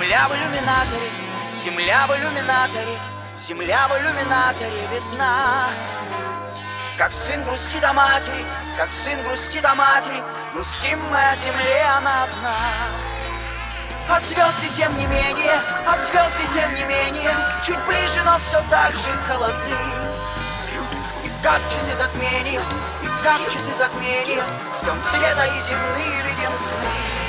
Земля в иллюминаторе, земля в иллюминаторе, земля в иллюминаторе видна. Как сын грустит до матери, как сын грустит до матери, грустим мы о земле, она одна. А звезды тем не менее, а звезды тем не менее, чуть ближе, но все так же холодны. И как часы затмения, и как часы затмения, ждем света и земные видим сны.